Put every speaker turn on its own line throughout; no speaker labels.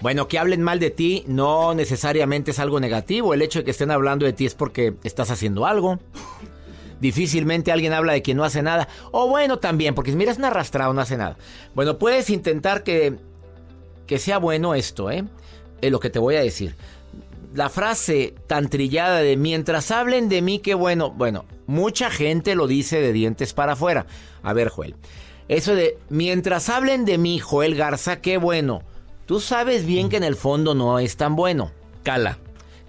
Bueno, que hablen mal de ti no necesariamente es algo negativo. El hecho de que estén hablando de ti es porque estás haciendo algo. Difícilmente alguien habla de quien no hace nada. O bueno, también, porque si miras un arrastrado, no hace nada. Bueno, puedes intentar que, que sea bueno esto, ¿eh? Es lo que te voy a decir. La frase tan trillada de mientras hablen de mí, qué bueno. Bueno, mucha gente lo dice de dientes para afuera. A ver, Joel. Eso de mientras hablen de mí, Joel Garza, qué bueno. Tú sabes bien que en el fondo no es tan bueno. Cala.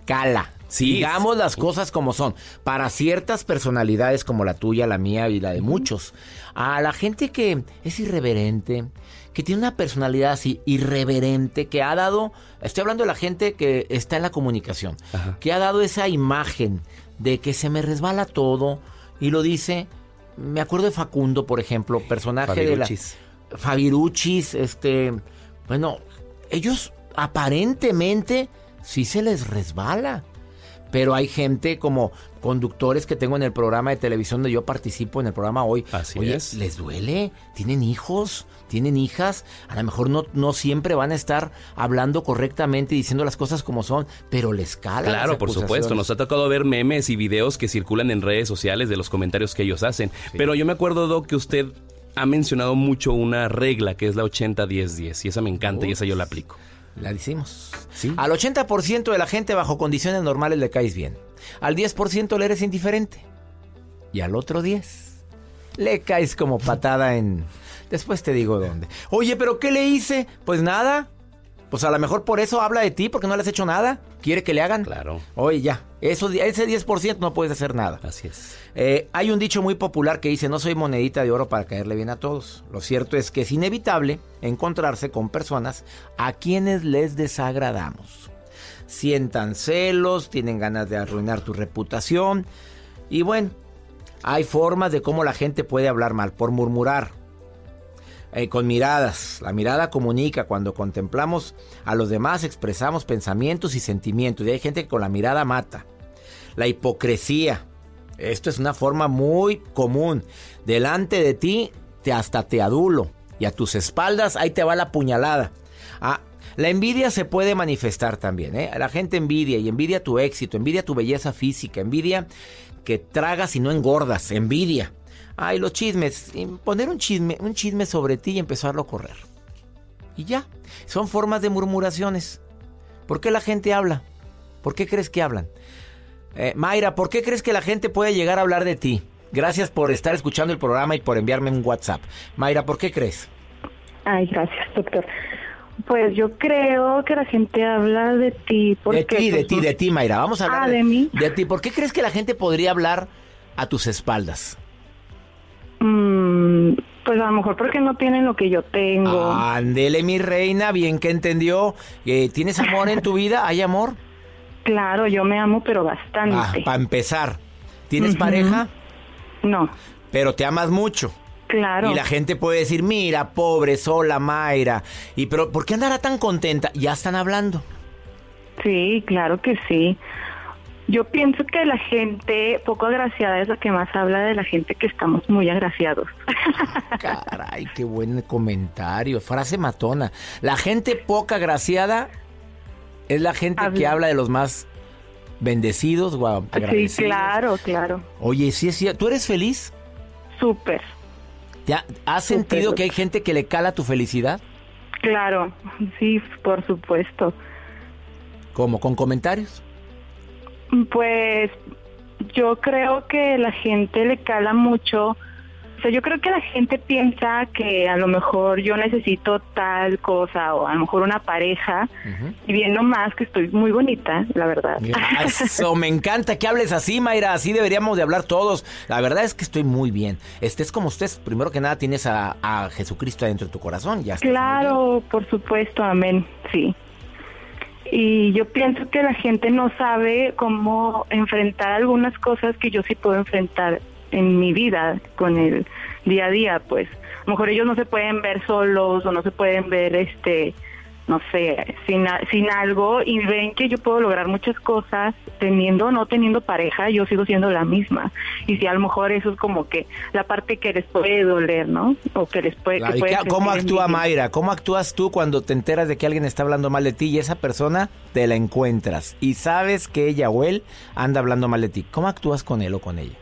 Cala. Digamos las cosas como son. Para ciertas personalidades como la tuya, la mía y la de muchos. A la gente que es irreverente, que tiene una personalidad así irreverente, que ha dado, estoy hablando de la gente que está en la comunicación, que ha dado esa imagen de que se me resbala todo y lo dice, me acuerdo de Facundo, por ejemplo, personaje de la... Fabiruchis, este, bueno, ellos aparentemente sí se les resbala. Pero hay gente como conductores que tengo en el programa de televisión donde yo participo en el programa hoy.
Así
es. ¿Les duele? ¿Tienen hijos? ¿Tienen hijas? A lo mejor no, no siempre van a estar hablando correctamente y diciendo las cosas como son, pero les cala.
Claro, por supuesto. Nos ha tocado ver memes y videos que circulan en redes sociales de los comentarios que ellos hacen. Pero yo me acuerdo, Doc, que usted ha mencionado mucho una regla que es la 80-10-10 y esa me encanta y esa yo la aplico.
La decimos. ¿Sí? Al 80% de la gente bajo condiciones normales le caes bien. Al 10% le eres indiferente. Y al otro 10 le caes como patada en... Después te digo dónde. Oye, pero ¿qué le hice? Pues nada. Pues a lo mejor por eso habla de ti, porque no le has hecho nada. ¿Quiere que le hagan?
Claro.
Oye, ya. Eso, ese 10% no puedes hacer nada.
Así es.
Eh, hay un dicho muy popular que dice, no soy monedita de oro para caerle bien a todos. Lo cierto es que es inevitable encontrarse con personas a quienes les desagradamos. Sientan celos, tienen ganas de arruinar tu reputación. Y bueno, hay formas de cómo la gente puede hablar mal, por murmurar, eh, con miradas. La mirada comunica. Cuando contemplamos a los demás expresamos pensamientos y sentimientos. Y hay gente que con la mirada mata. La hipocresía. Esto es una forma muy común. Delante de ti te hasta te adulo. Y a tus espaldas ahí te va la puñalada. Ah, la envidia se puede manifestar también. ¿eh? La gente envidia y envidia tu éxito, envidia tu belleza física, envidia que tragas y no engordas, envidia. Ay, los chismes. Poner un chisme, un chisme sobre ti y empezarlo a correr. Y ya. Son formas de murmuraciones. ¿Por qué la gente habla? ¿Por qué crees que hablan? Eh, Mayra, ¿por qué crees que la gente puede llegar a hablar de ti? Gracias por estar escuchando el programa y por enviarme un WhatsApp. Mayra, ¿por qué crees?
Ay, gracias, doctor. Pues yo creo que la gente habla de ti porque...
De ti, de
pues,
ti, de ti, Mayra. Vamos a hablar
Ah, ¿de mí?
De ti. ¿Por qué crees que la gente podría hablar a tus espaldas?
Pues a lo mejor porque no tienen lo que yo tengo.
Ándele, mi reina, bien que entendió. Eh, ¿Tienes amor en tu vida? ¿Hay amor?
Claro, yo me amo, pero bastante.
Ah, para empezar. ¿Tienes pareja?
No,
Pero te amas mucho.
claro.
Y la gente puede decir, mira, pobre, sola, Mayra. Y pero, ¿por qué andará tan contenta? Ya están hablando.
Sí, claro que sí. Yo pienso que la gente poco agraciada es la que más habla de la gente que estamos muy agraciados.
Caray, qué buen comentario. Frase matona. La gente poca agraciada es la gente que
Habla.
de los más bendecidos, guau,
sí,
agradecidos.
claro, claro.
Oye, sí cierto. ¿Tú eres feliz?
Súper,
¿Te ha- ¿Has sentido que hay gente que le cala tu felicidad?
claro. Sí, por supuesto.
¿Cómo? ¿Con comentarios?
Pues yo creo que la gente le cala mucho. O sea, yo creo que la gente piensa que a lo mejor yo necesito tal cosa o a lo mejor una pareja y viendo más que estoy muy bonita, la verdad.
Eso, me encanta que hables así, Mayra. Así deberíamos de hablar todos. La verdad es que estoy muy bien. Estés como estés, primero que nada tienes a, a Jesucristo adentro de tu corazón. Ya.
Claro, por supuesto, amén, sí. Y yo pienso que la gente no sabe cómo enfrentar algunas cosas que yo sí puedo enfrentar en mi vida con el día a día, pues. A lo mejor ellos no se pueden ver solos o no se pueden ver, este, no sé, sin, sin algo y ven que yo puedo lograr muchas cosas teniendo o no teniendo pareja, yo sigo siendo la misma. Y si a lo mejor eso es como que la parte que les puede doler, ¿no? O que les puede... Que
¿y
puede
¿Cómo actúa. Mayra? ¿Cómo actúas tú cuando te enteras de que alguien está hablando mal de ti y esa persona te la encuentras y sabes que ella o él anda hablando mal de ti? ¿Cómo actúas con él o con ella?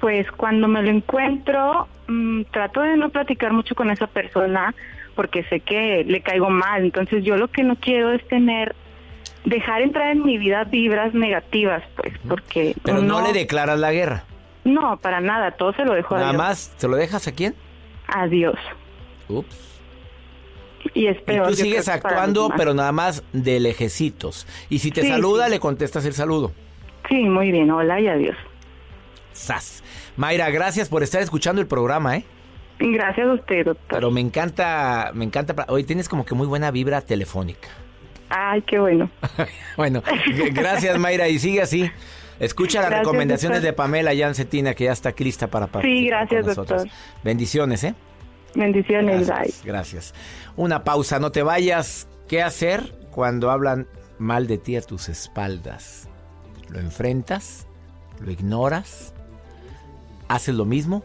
Pues cuando me lo encuentro, mm, trato de no platicar mucho con esa persona porque sé que le caigo mal. Entonces yo lo que no quiero es tener, dejar entrar en mi vida vibras negativas, pues, porque...
Pero no, le declaras la guerra.
No, para nada, todo se lo dejo a
Nada
Dios.
más, ¿se lo dejas a quién?
A Dios.
Ups.
Y es
Y
peor.
tú
yo creo
sigues actuando, pero nada más de lejecitos. Y si te
Sí,
saluda,
sí.
le contestas el saludo.
Sí, muy bien, hola y adiós.
¡Sas! Mayra, gracias por estar escuchando el programa, ¿eh?
Gracias a usted, doctor.
Pero me encanta, me encanta. Hoy tienes como que muy buena vibra telefónica.
Ay, qué bueno.
Bueno, gracias Mayra y sigue así. Escucha las
Gracias,
recomendaciones
doctor.
de Pamela Yancetina que ya está lista para participar
gracias,
con nosotros.
doctor.
Bendiciones, ¿eh?
Bendiciones, bye.
Gracias, gracias. Una pausa, no te vayas. ¿Qué hacer cuando hablan mal de ti a tus espaldas? ¿Lo enfrentas? ¿Lo ignoras? ¿Haces lo mismo?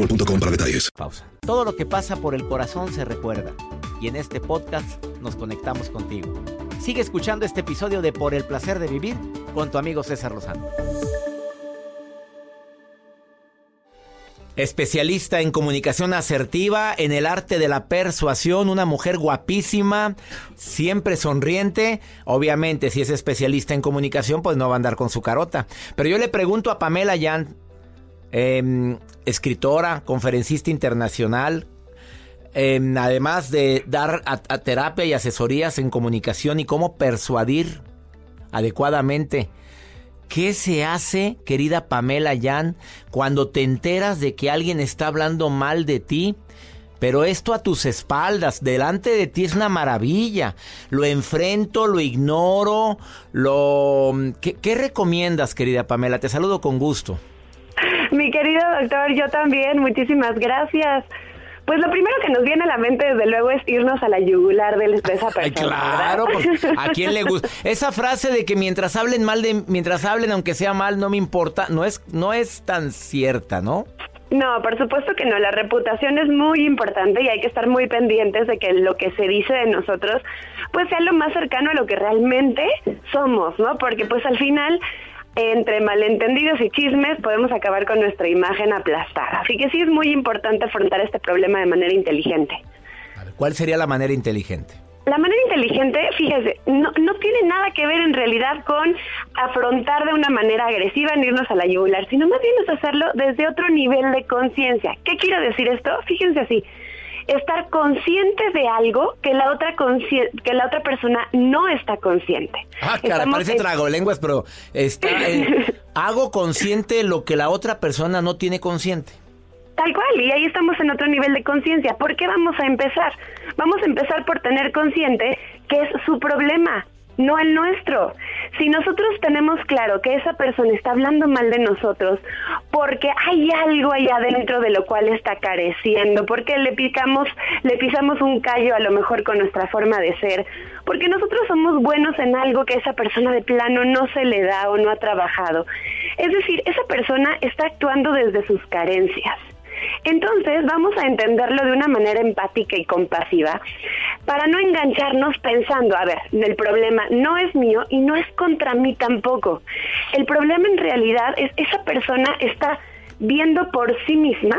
boostmobile.com para detalles.
Pausa. Todo lo que pasa por el corazón se recuerda. Y en este podcast nos conectamos contigo. Sigue escuchando este episodio de Por el placer de vivir con tu amigo César Lozano. Especialista en comunicación asertiva, en el arte de la persuasión, una mujer guapísima, siempre sonriente. Obviamente, si es especialista en comunicación, pues no va a andar con su carota. Pero yo le pregunto a Pamela Yan, eh, escritora, conferencista internacional, eh, además de dar terapia y asesorías en comunicación y cómo persuadir adecuadamente. ¿Qué se hace, querida Pamela Yan, cuando te enteras de que alguien está hablando mal de ti? Pero esto a tus espaldas, delante de ti es una maravilla. Lo enfrento, lo ignoro, lo... ¿Qué, qué recomiendas, querida Pamela? Te saludo con gusto.
Mi querido doctor, yo también, muchísimas gracias. Pues lo primero que nos viene a la mente, desde luego, es irnos a la yugular de esa persona.
Ay, claro, pues, ¿a quién le gusta? Esa frase de que mientras hablen mal de, mientras hablen aunque sea mal, no me importa, no es, no es tan cierta, ¿no?
No, por supuesto que no. La reputación es muy importante y hay que estar muy pendientes de que lo que se dice de nosotros, pues sea lo más cercano a lo que realmente somos, ¿no? Porque pues al final entre malentendidos y chismes podemos acabar con nuestra imagen aplastada. Así que sí es muy importante afrontar este problema de manera inteligente.
¿Cuál sería la manera inteligente?
La manera inteligente, fíjese, no, no tiene nada que ver en realidad con afrontar de una manera agresiva ni irnos a la yugular, sino más bien es hacerlo desde otro nivel de conciencia. ¿Qué quiero decir esto? Fíjense así, estar consciente de algo que la otra que la otra persona no está consciente.
Ah, cara, parece trago lenguas, pero está, eh, hago consciente lo que la otra persona no tiene consciente.
Tal cual, y ahí estamos en otro nivel de conciencia. ¿Por qué vamos a empezar? Vamos a empezar por tener consciente que es su problema, no el nuestro. Si nosotros tenemos claro que esa persona está hablando mal de nosotros porque hay algo allá adentro de lo cual está careciendo, porque le picamos, le pisamos un callo a lo mejor con nuestra forma de ser, porque nosotros somos buenos en algo que esa persona de plano no se le da o no ha trabajado. Es decir, esa persona está actuando desde sus carencias. Entonces vamos a entenderlo de una manera empática y compasiva para no engancharnos pensando, a ver, el problema no es mío y no es contra mí tampoco. El problema en realidad es esa persona está viendo por sí misma,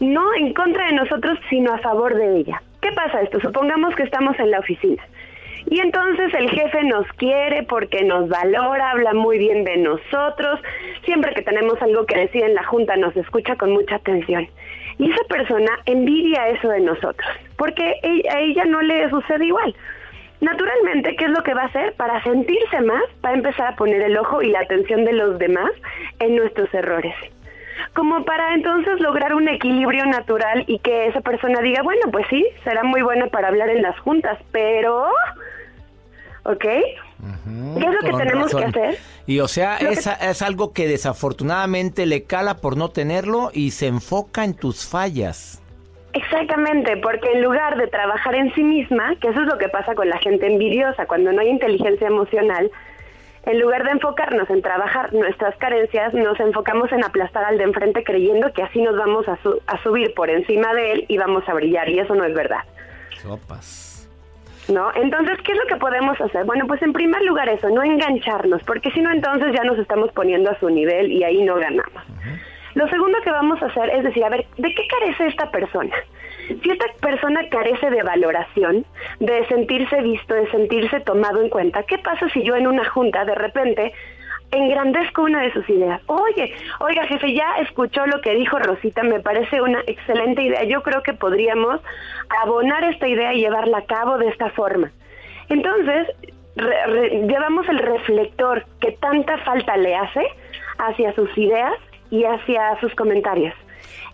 no en contra de nosotros, sino a favor de ella. ¿Qué pasa esto? Supongamos que estamos en la oficina y entonces el jefe nos quiere porque nos valora, habla muy bien de nosotros, siempre que tenemos algo que decir en la junta nos escucha con mucha atención. Y esa persona envidia eso de nosotros, porque a ella no le sucede igual. Naturalmente, ¿qué es lo que va a hacer? Para sentirse más, va a empezar a poner el ojo y la atención de los demás en nuestros errores como para entonces lograr un equilibrio natural y que esa persona diga, bueno, pues sí, será muy buena para hablar en las juntas, pero... ¿Ok? ¿Qué es lo que tenemos que hacer?
Y o sea, es, es algo que desafortunadamente le cala por no tenerlo y se enfoca en tus fallas.
Exactamente, porque en lugar de trabajar en sí misma, que eso es lo que pasa con la gente envidiosa, cuando no hay inteligencia emocional, en lugar de enfocarnos en trabajar nuestras carencias, nos enfocamos en aplastar al de enfrente creyendo que así nos vamos a, subir por encima de él y vamos a brillar, y eso no es verdad.
Sopas.
¿No? Entonces, ¿qué es lo que podemos hacer? Bueno, pues en primer lugar eso, no engancharnos, porque si no entonces ya nos estamos poniendo a su nivel y ahí no ganamos. Lo segundo que vamos a hacer es decir, a ver, ¿de qué carece esta persona? Si esta persona carece de valoración, de sentirse visto, de sentirse tomado en cuenta, ¿qué pasa si yo en una junta de repente engrandezco una de sus ideas? Oye, oiga jefe, ya escuchó lo que dijo Rosita, me parece una excelente idea. Yo creo que podríamos abonar esta idea y llevarla a cabo de esta forma. Entonces, llevamos el reflector que tanta falta le hace hacia sus ideas y hacia sus comentarios.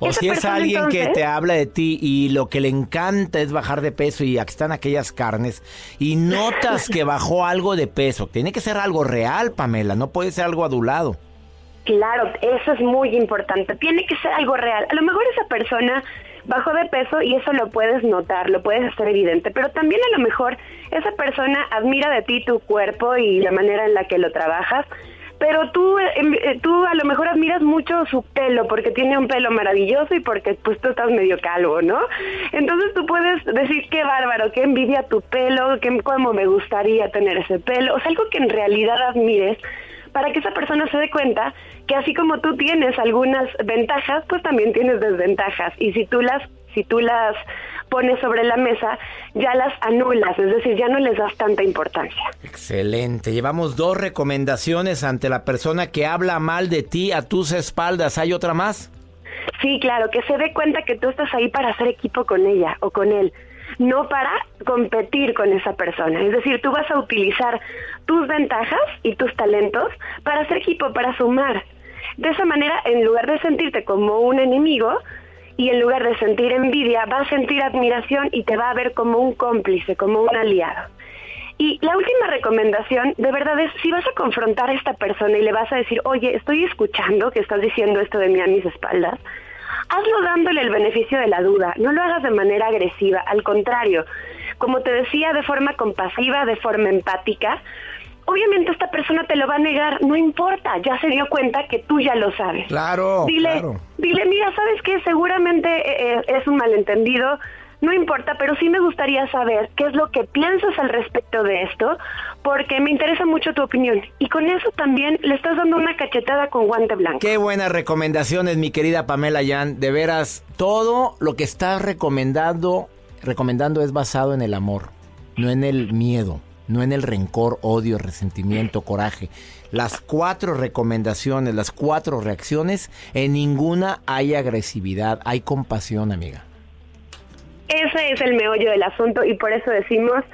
O si es alguien que te habla de ti y lo que le encanta es bajar de peso y aquí están aquellas carnes y notas que bajó algo de peso. Tiene que ser algo real, Pamela, no puede ser algo adulado.
Claro, eso es muy importante. Tiene que ser algo real. A lo mejor esa persona bajó de peso y eso lo puedes notar, lo puedes hacer evidente, pero también a lo mejor esa persona admira de ti tu cuerpo y la manera en la que lo trabajas pero tú, em, eh, tú a lo mejor admiras mucho su pelo porque tiene un pelo maravilloso y porque pues tú estás medio calvo, ¿no? Entonces tú puedes decir qué bárbaro, qué envidia tu pelo, qué, cómo me gustaría tener ese pelo, o sea, algo que en realidad admires para que esa persona se dé cuenta que así como tú tienes algunas ventajas, pues también tienes desventajas y si tú las si tú las pones sobre la mesa, ya las anulas, es decir, ya no les das tanta importancia.
Excelente. Llevamos dos recomendaciones ante la persona que habla mal de ti a tus espaldas. ¿Hay otra más?
Sí, claro, que se dé cuenta que tú estás ahí para hacer equipo con ella o con él, no para competir con esa persona. Es decir, tú vas a utilizar tus ventajas y tus talentos para hacer equipo, para sumar. De esa manera, en lugar de sentirte como un enemigo, y en lugar de sentir envidia, va a sentir admiración y te va a ver como un cómplice, como un aliado. Y la última recomendación, de verdad, es si vas a confrontar a esta persona y le vas a decir, oye, estoy escuchando que estás diciendo esto de mí a mis espaldas, hazlo dándole el beneficio de la duda, no lo hagas de manera agresiva, al contrario, como te decía, de forma compasiva, de forma empática. Obviamente esta persona te lo va a negar, no importa, ya se dio cuenta que tú ya lo sabes.
Claro,
Dile,
claro.
dile, mira, ¿sabes qué? Seguramente eh, eh, es un malentendido, no importa, pero sí me gustaría saber qué es lo que piensas al respecto de esto, porque me interesa mucho tu opinión. Y con eso también le estás dando una cachetada con guante blanco.
Qué buenas recomendaciones, mi querida Pamela Yan. De veras, todo lo que estás recomendando, recomendando es basado en el amor, no en el miedo, no en el rencor, odio, resentimiento, coraje. Las cuatro recomendaciones, las cuatro reacciones, en ninguna hay agresividad, hay compasión, amiga.
Ese es el meollo del asunto y por eso decimos,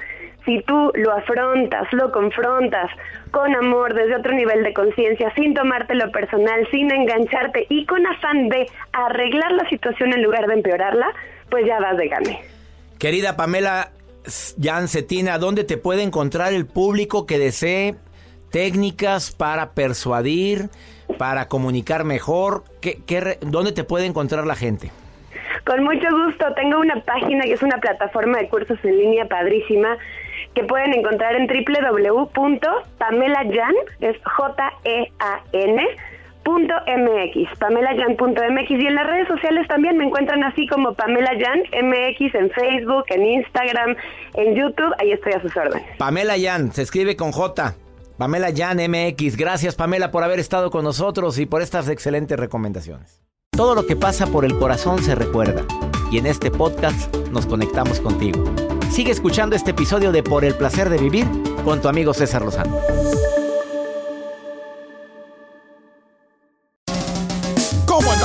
si tú lo afrontas, lo confrontas con amor, desde otro nivel de conciencia, sin tomártelo personal, sin engancharte y con afán de arreglar la situación en lugar de empeorarla, pues ya vas de gane.
Querida Pamela Jan Cetina, ¿dónde te puede encontrar el público que desee técnicas para persuadir, para comunicar mejor? ¿Qué, qué ¿Dónde te puede encontrar la gente?
Con mucho gusto, tengo una página que es una plataforma de cursos en línea padrísima que pueden encontrar en www.pamelayan, es J-E-A-N, punto MX, pamelayan.mx y en las redes sociales también me encuentran así como Pamela Yan MX en Facebook, en Instagram, en YouTube, ahí estoy a sus órdenes.
Pamela Yan, se escribe con J. Pamela Yan MX. Gracias Pamela por haber estado con nosotros y por estas excelentes recomendaciones. Todo lo que pasa por el corazón se recuerda y en este podcast nos conectamos contigo. Sigue escuchando este episodio de Por el placer de vivir con tu amigo César Lozano.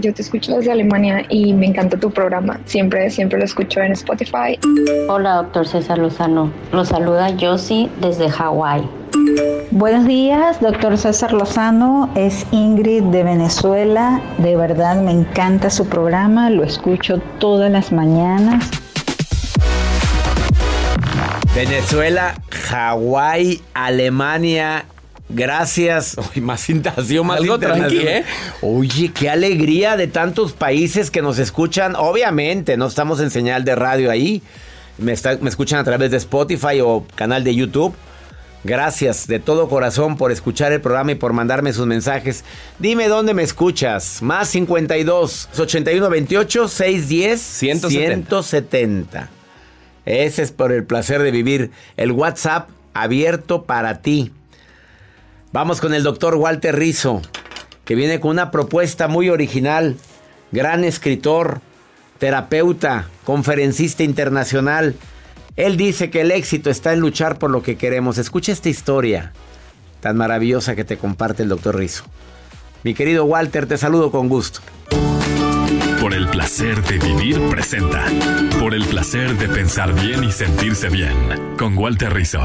Yo te escucho desde Alemania y me encanta tu programa. Siempre, siempre lo escucho en Spotify.
Hola, doctor César Lozano. Lo saluda Josie desde Hawái.
Buenos días, doctor César Lozano. Es Ingrid de Venezuela. De verdad me encanta su programa. Lo escucho todas las mañanas.
Venezuela, Hawái, Alemania. Gracias. Uy, más intación, más
Algo tranqui. ¿eh?
Oye, qué alegría de tantos países que nos escuchan. Obviamente, no estamos en señal de radio ahí. Me, está- me escuchan a través de Spotify o canal de YouTube. Gracias de todo corazón por escuchar el programa y por mandarme sus mensajes. Dime dónde me escuchas. Más 52 81 28 610
170.
170. Ese es por el placer de vivir. El WhatsApp abierto para ti. Vamos con el doctor Walter Rizzo, que viene con una propuesta muy original. Gran escritor, terapeuta, conferencista internacional. Él dice que el éxito está en luchar por lo que queremos. Escucha esta historia tan maravillosa que te comparte el doctor Rizzo. Mi querido Walter, te saludo con gusto.
Por el placer de vivir presenta. Por el placer de pensar bien y sentirse bien. Con Walter Rizzo.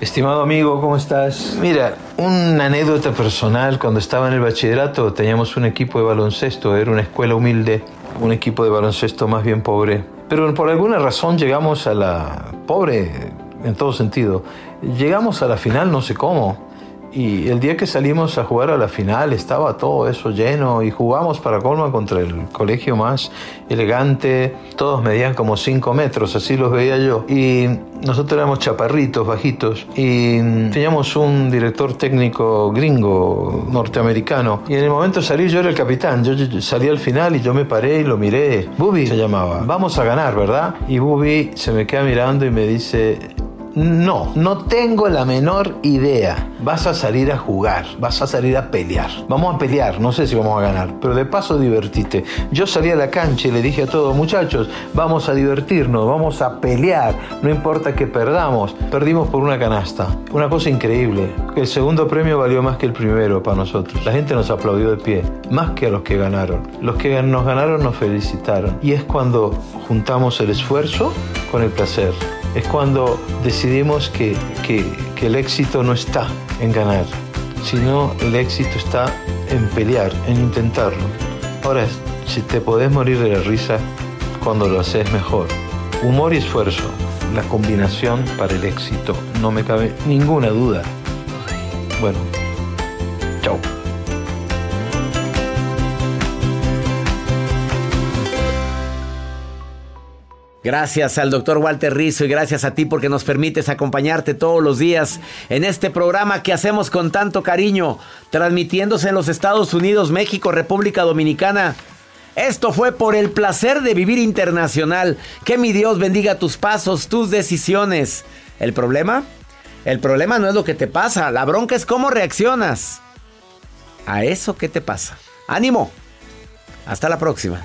Estimado amigo, ¿cómo estás? Mira, una anécdota personal, cuando estaba en el bachillerato teníamos un equipo de baloncesto, era una escuela humilde, un equipo de baloncesto más bien pobre. Pero por alguna razón llegamos a la pobre en todo sentido. Llegamos a la final no sé cómo. Y el día que salimos a jugar a la final estaba todo eso lleno y jugamos para Colma contra el colegio más elegante. Todos medían como 5 metros, así los veía yo. Y nosotros éramos chaparritos, bajitos. Y teníamos un director técnico gringo, norteamericano. Y en el momento de salir yo era el capitán. Yo, yo salí al final y yo me paré y lo miré. Bubi se llamaba. Vamos a ganar, ¿verdad? Y Bubi se me queda mirando y me dice, No, no tengo la menor idea. Vas a salir a jugar, vas a salir a pelear. Vamos a pelear, no sé si vamos a ganar, pero de paso divertite. Yo salí a la cancha y le dije a todos, muchachos, vamos a divertirnos, vamos a pelear, no importa que perdamos. Perdimos por una canasta. Una cosa increíble, el segundo premio valió más que el primero para nosotros. La gente nos aplaudió de pie, más que a los que ganaron. Los que nos ganaron nos felicitaron. Y es cuando juntamos el esfuerzo con el placer. Es cuando decidimos que, que, que el éxito no está en ganar, sino el éxito está en pelear, en intentarlo. Ahora, si te podés morir de la risa cuando lo haces mejor. Humor y esfuerzo, la combinación para el éxito, no me cabe ninguna duda. Bueno,
Gracias al doctor Walter Rizzo y gracias a ti porque nos permites acompañarte todos los días en este programa que hacemos con tanto cariño, transmitiéndose en los Estados Unidos, México, República Dominicana. Esto fue por el placer de vivir internacional. Que mi Dios bendiga tus pasos, tus decisiones. ¿El problema? El problema no es lo que te pasa, la bronca es cómo reaccionas a eso que te pasa. Ánimo. Hasta la próxima.